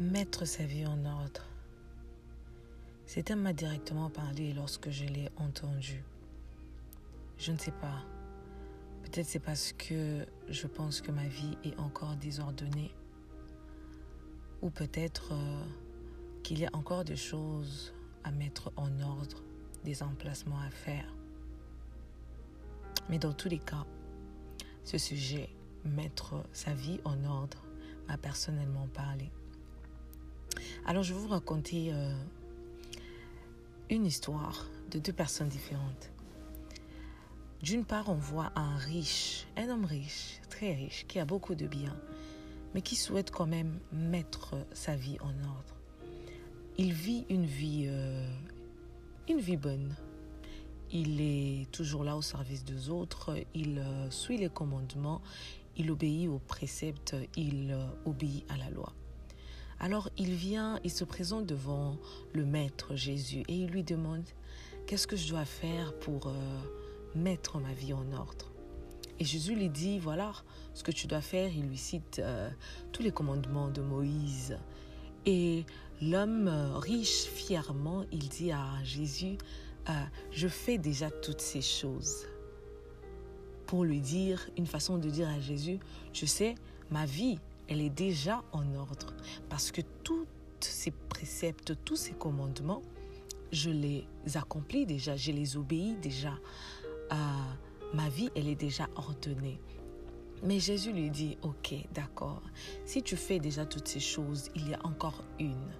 Mettre sa vie en ordre. Cet homme m'a directement parlé lorsque je l'ai entendu. Je ne sais pas. Peut-être c'est parce que je pense que ma vie est encore désordonnée. Ou peut-être euh, qu'il y a encore des choses à mettre en ordre, des emplacements à faire. Mais dans tous les cas, ce sujet, mettre sa vie en ordre, m'a personnellement parlé. Alors je vais vous raconter euh, une histoire de deux personnes différentes. D'une part, on voit un riche, un homme riche, très riche, qui a beaucoup de biens, mais qui souhaite quand même mettre sa vie en ordre. Il vit une vie, euh, bonne. Il est toujours là au service des autres, il euh, suit les commandements, il obéit aux préceptes, il obéit à la loi. Alors il vient, il se présente devant le Maître Jésus et il lui demande, qu'est-ce que je dois faire pour euh, mettre ma vie en ordre? Et Jésus lui dit, voilà ce que tu dois faire. Il lui cite euh, tous les commandements de Moïse. Et l'homme euh, riche, fièrement, il dit à Jésus, je fais déjà toutes ces choses. Pour lui dire, une façon de dire à Jésus, je sais, ma vie elle est déjà en ordre. Parce que tous ces préceptes, tous ces commandements, je les accomplis déjà, je les obéis déjà. Ma vie, elle est déjà ordonnée. Mais Jésus lui dit, ok, d'accord, si tu fais déjà toutes ces choses, il y a encore une.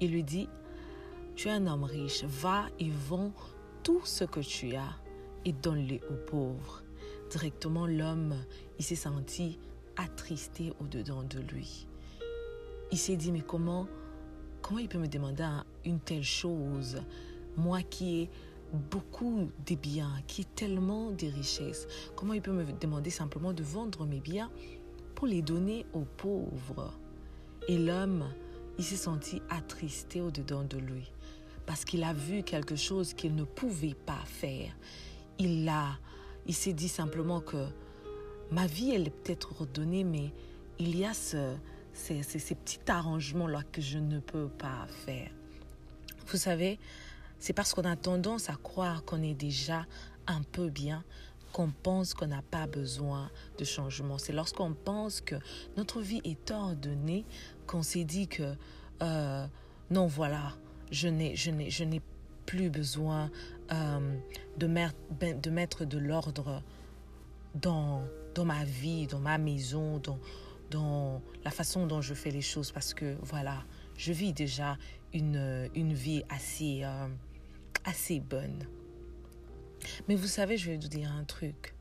Il lui dit, tu es un homme riche, va et vends tout ce que tu as et donne-le aux pauvres. Directement, l'homme, il s'est senti attristé au-dedans de lui. Il s'est dit, mais comment, comment il peut me demander une telle chose? Moi qui ai beaucoup de biens, qui ai tellement de richesses, comment il peut me demander simplement de vendre mes biens pour les donner aux pauvres? Et l'homme, il s'est senti attristé au-dedans de lui parce qu'il a vu quelque chose qu'il ne pouvait pas faire. Il a, il s'est dit simplement que ma vie, elle est peut-être redonnée, mais il y a ce, ces, ces, petits arrangements-là que je ne peux pas faire. Vous savez, c'est parce qu'on a tendance à croire qu'on est déjà un peu bien qu'on pense qu'on n'a pas besoin de changement. C'est lorsqu'on pense que notre vie est ordonnée qu'on s'est dit que euh, non, voilà, je n'ai, je n'ai, je n'ai plus besoin euh, de, de mettre de l'ordre dans, dans ma vie, dans ma maison, dans, dans la façon dont je fais les choses parce que voilà, je vis déjà une, une vie assez, euh, assez bonne. Mais vous savez, je vais vous dire un truc.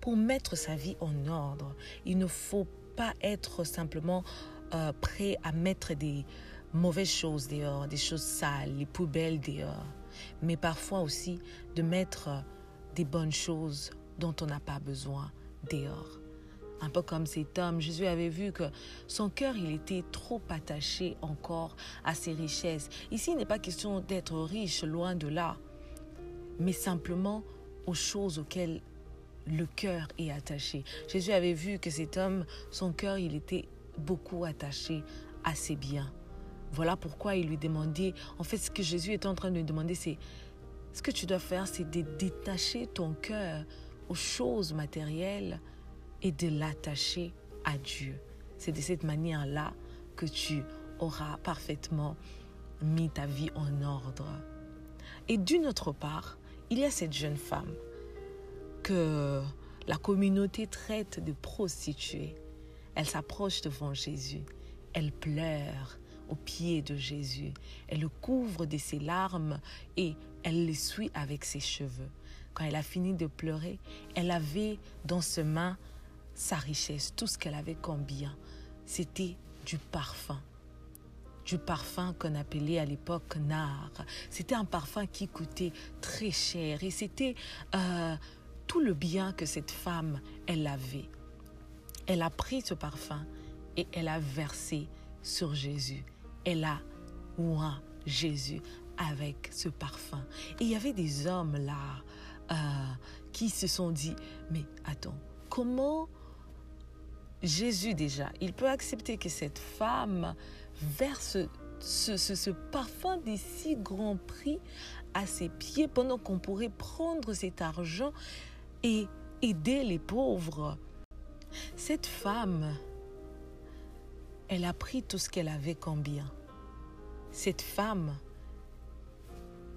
Pour mettre sa vie en ordre, il ne faut pas être simplement euh, prêt à mettre des mauvaises choses dehors, des choses sales, les poubelles dehors, mais parfois aussi de mettre des bonnes choses dont on n'a pas besoin dehors. Un peu comme cet homme, Jésus avait vu que son cœur, il était trop attaché encore à ses richesses. Ici, il n'est pas question d'être riche, loin de là, mais simplement aux choses auxquelles le cœur est attaché. Jésus avait vu que cet homme, son cœur, il était beaucoup attaché à ses biens. Voilà pourquoi il lui demandait, en fait, ce que Jésus est en train de lui demander, c'est, ce que tu dois faire, c'est de détacher ton cœur aux choses matérielles et de l'attacher à Dieu. C'est de cette manière-là que tu auras parfaitement mis ta vie en ordre. Et d'une autre part, il y a cette jeune femme que la communauté traite de prostituée. Elle s'approche devant Jésus. Elle pleure aux pieds de Jésus. Elle le couvre de ses larmes et elle le suit avec ses cheveux. Quand elle a fini de pleurer, elle avait dans ses mains sa richesse, tout ce qu'elle avait comme bien. C'était du parfum. Du parfum qu'on appelait à l'époque nard. C'était un parfum qui coûtait très cher et c'était euh, tout le bien que cette femme, elle avait. Elle a pris ce parfum et elle a versé sur Jésus. Elle a oint Jésus avec ce parfum. Et il y avait des hommes là euh, qui se sont dit, mais attends, comment Jésus déjà, il peut accepter que cette femme verse ce, ce, parfum des si grands prix à ses pieds pendant qu'on pourrait prendre cet argent et aider les pauvres? Cette femme, elle a pris tout ce qu'elle avait comme bien. Cette femme,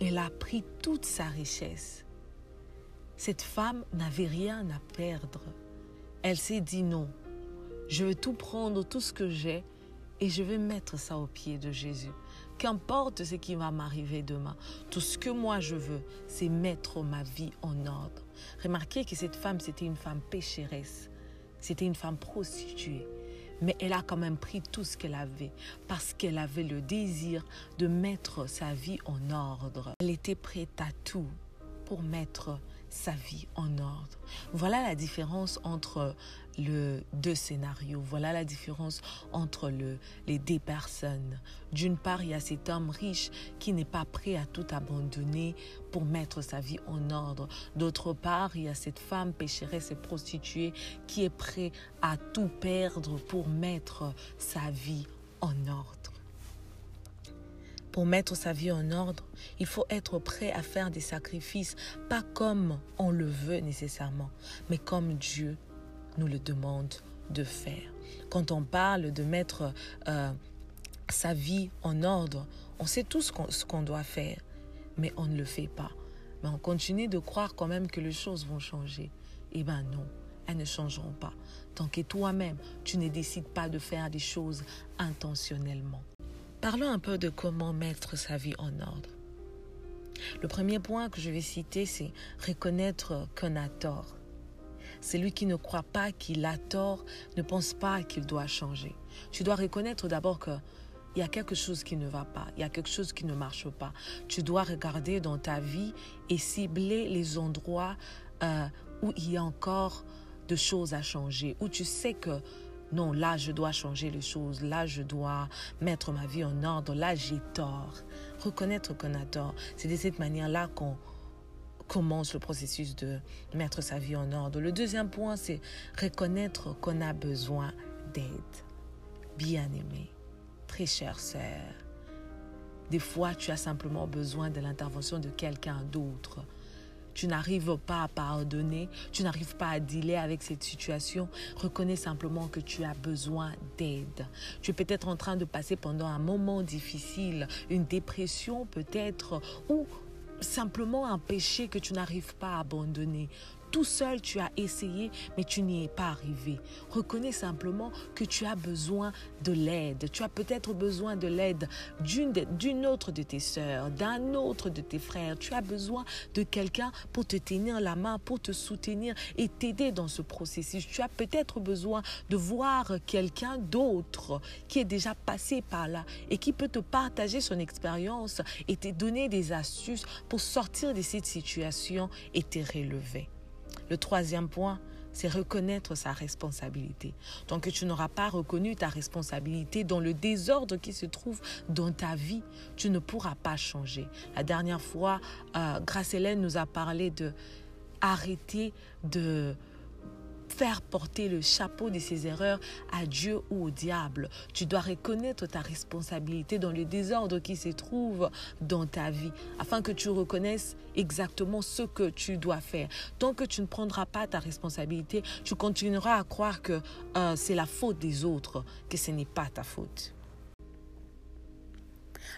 elle a pris toute sa richesse. Cette femme n'avait rien à perdre. Elle s'est dit non, je vais tout prendre, tout ce que j'ai, et je vais mettre ça au pied de Jésus. Qu'importe ce qui va m'arriver demain, tout ce que moi je veux, c'est mettre ma vie en ordre. Remarquez que cette femme, c'était une femme pécheresse, c'était une femme prostituée. Mais elle a quand même pris tout ce qu'elle avait parce qu'elle avait le désir de mettre sa vie en ordre. Elle était prête à tout pour mettre sa vie en ordre. Voilà la différence entre le deux scénarios. Voilà la différence entre le, les deux personnes. D'une part, il y a cet homme riche qui n'est pas prêt à tout abandonner pour mettre sa vie en ordre. D'autre part, il y a cette femme pécheresse et prostituée qui est prêt à tout perdre pour mettre sa vie en ordre. Pour mettre sa vie en ordre, il faut être prêt à faire des sacrifices, pas comme on le veut nécessairement, mais comme Dieu nous le demande de faire. Quand on parle de mettre euh, sa vie en ordre, on sait tout ce qu'on doit faire, mais on ne le fait pas. Mais on continue de croire quand même que les choses vont changer. Eh bien non, elles ne changeront pas. Tant que toi-même, tu ne décides pas de faire des choses intentionnellement. Parlons un peu de comment mettre sa vie en ordre. Le premier point que je vais citer, c'est reconnaître qu'on a tort. Celui qui ne croit pas qu'il a tort ne pense pas qu'il doit changer. Tu dois reconnaître d'abord que il y a quelque chose qui ne va pas, il y a quelque chose qui ne marche pas. Tu dois regarder dans ta vie et cibler les endroits euh, où il y a encore de choses à changer, où tu sais que non, là je dois changer les choses, là je dois mettre ma vie en ordre, là j'ai tort. Reconnaître qu'on a tort, c'est de cette manière-là qu'on commence le processus de mettre sa vie en ordre. Le deuxième point, c'est reconnaître qu'on a besoin d'aide. Bien-aimé, très chère sœur, des fois tu as simplement besoin de l'intervention de quelqu'un d'autre. Tu n'arrives pas à pardonner, tu n'arrives pas à dealer avec cette situation. Reconnais simplement que tu as besoin d'aide. Tu es peut-être en train de passer pendant un moment difficile, une dépression peut-être, ou simplement un péché que tu n'arrives pas à abandonner. Tout seul, tu as essayé, mais tu n'y es pas arrivé. Reconnais simplement que tu as besoin de l'aide. Tu as peut-être besoin de l'aide d'une autre de tes sœurs, d'un autre de tes frères. Tu as besoin de quelqu'un pour te tenir la main, pour te soutenir et t'aider dans ce processus. Tu as peut-être besoin de voir quelqu'un d'autre qui est déjà passé par là et qui peut te partager son expérience et te donner des astuces pour sortir de cette situation et te relever. Le troisième point, c'est reconnaître sa responsabilité. Tant que tu n'auras pas reconnu ta responsabilité dans le désordre qui se trouve dans ta vie, tu ne pourras pas changer. La dernière fois, euh, Grace Hélène nous a parlé de arrêter de faire porter le chapeau de ses erreurs à Dieu ou au diable. Tu dois reconnaître ta responsabilité dans le désordre qui se trouve dans ta vie, afin que tu reconnaisses exactement ce que tu dois faire. Tant que tu ne prendras pas ta responsabilité, tu continueras à croire que euh, c'est la faute des autres, que ce n'est pas ta faute.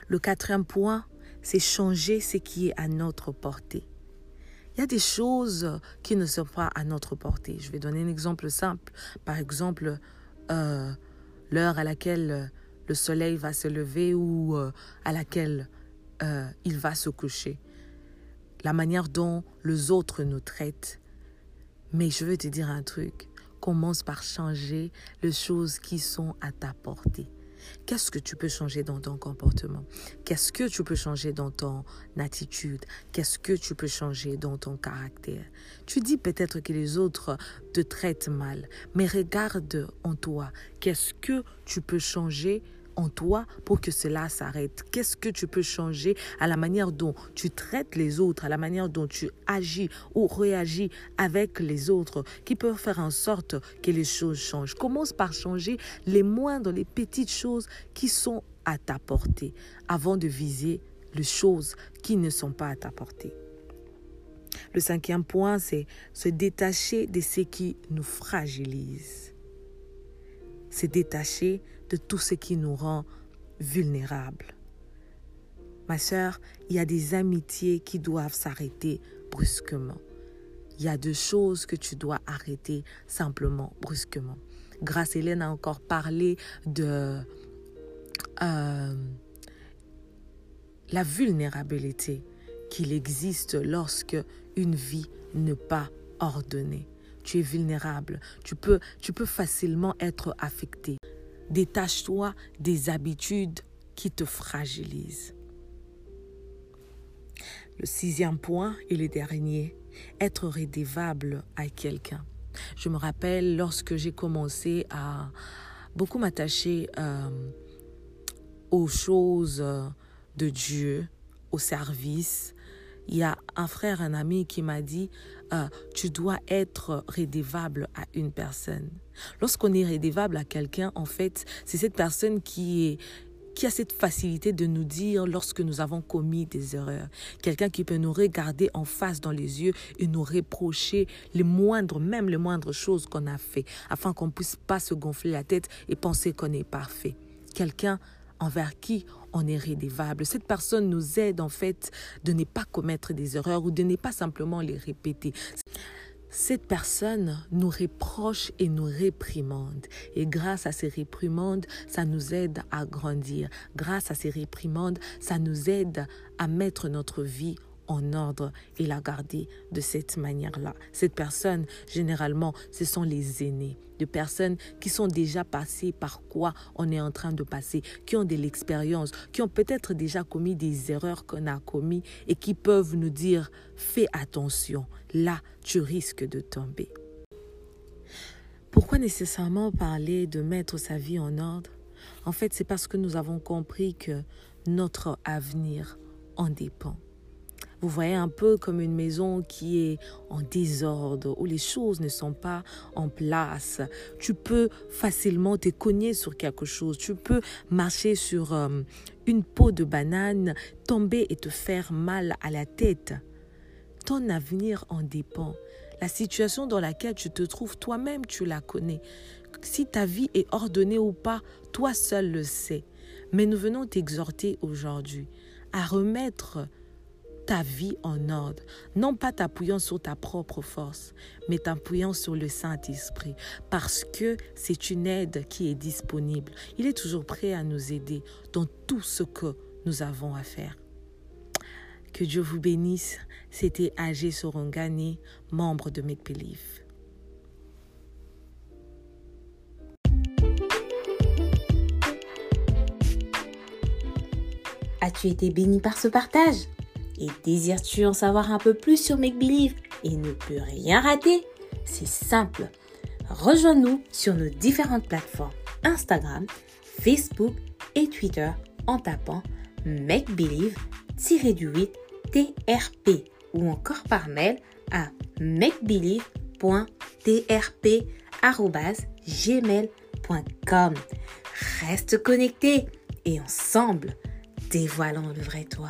Le quatrième point, c'est changer ce qui est à notre portée. Il y a des choses qui ne sont pas à notre portée. Je vais donner un exemple simple. Par exemple, euh, l'heure à laquelle le soleil va se lever ou euh, à laquelle euh, il va se coucher. La manière dont les autres nous traitent. Mais je veux te dire un truc. Commence par changer les choses qui sont à ta portée. Qu'est-ce que tu peux changer dans ton comportement? Qu'est-ce que tu peux changer dans ton attitude? Qu'est-ce que tu peux changer dans ton caractère? Tu dis peut-être que les autres te traitent mal, mais regarde en toi. Qu'est-ce que tu peux changer en toi pour que cela s'arrête Qu'est-ce que tu peux changer à la manière dont tu traites les autres, à la manière dont tu agis ou réagis avec les autres qui peuvent faire en sorte que les choses changent? Commence par changer les moindres, les petites choses qui sont à ta portée avant de viser les choses qui ne sont pas à ta portée. Le cinquième point, c'est se détacher de ce qui nous fragilise. Se détacher de tout ce qui nous rend vulnérables. Ma sœur, il y a des amitiés qui doivent s'arrêter brusquement. Il y a des choses que tu dois arrêter simplement, brusquement. Grâce Hélène a encore parlé de euh, la vulnérabilité qu'il existe lorsque une vie n'est pas ordonnée. Tu es vulnérable, tu peux, tu peux facilement être affecté. Détache-toi des habitudes qui te fragilisent. Le sixième point et le dernier, être rédévable à quelqu'un. Je me rappelle lorsque j'ai commencé à beaucoup m'attacher euh, aux choses de Dieu, au service, il y a un frère, un ami qui m'a dit, tu dois être rédévable à une personne. Lorsqu'on est rédévable à quelqu'un, en fait, c'est cette personne qui est qui a cette facilité de nous dire lorsque nous avons commis des erreurs. Quelqu'un qui peut nous regarder en face dans les yeux et nous reprocher les moindres, même les moindres choses qu'on a fait, afin qu'on puisse pas se gonfler la tête et penser qu'on est parfait. Quelqu'un envers qui on est rédévable. Cette personne nous aide en fait de ne pas commettre des erreurs ou de ne pas simplement les répéter. Cette personne nous reproche et nous réprimande. Et grâce à ces réprimandes, ça nous aide à grandir. Grâce à ces réprimandes, ça nous aide à mettre notre vie en ordre et la garder de cette manière-là. Cette personne, généralement, ce sont les aînés, de personnes qui sont déjà passées par quoi on est en train de passer, qui ont de l'expérience, qui ont peut-être déjà commis des erreurs qu'on a commis et qui peuvent nous dire fais attention, là tu risques de tomber. Pourquoi nécessairement parler de mettre sa vie en ordre? En fait, c'est parce que nous avons compris que notre avenir en dépend. Vous voyez un peu comme une maison qui est en désordre, où les choses ne sont pas en place. Tu peux facilement te cogner sur quelque chose. Tu peux marcher sur euh, une peau de banane, tomber et te faire mal à la tête. Ton avenir en dépend. La situation dans laquelle tu te trouves, toi-même, tu la connais. Si ta vie est ordonnée ou pas, toi seul le sais. Mais nous venons t'exhorter aujourd'hui à remettre ta vie en ordre, non pas t'appuyant sur ta propre force, mais t'appuyant sur le Saint-Esprit, parce que c'est une aide qui est disponible. Il est toujours prêt à nous aider dans tout ce que nous avons à faire. Que Dieu vous bénisse. C'était Agé Sorongani, membre de Believe. As-tu été béni par ce partage? Et désires-tu en savoir un peu plus sur Make Believe et ne plus rien rater? C'est simple. Rejoins-nous sur nos différentes plateformes Instagram, Facebook et Twitter en tapant Make Believe-du-8 TRP ou encore par mail à makebelieve.trp@gmail.com. Reste connecté et ensemble, dévoilons le vrai toi.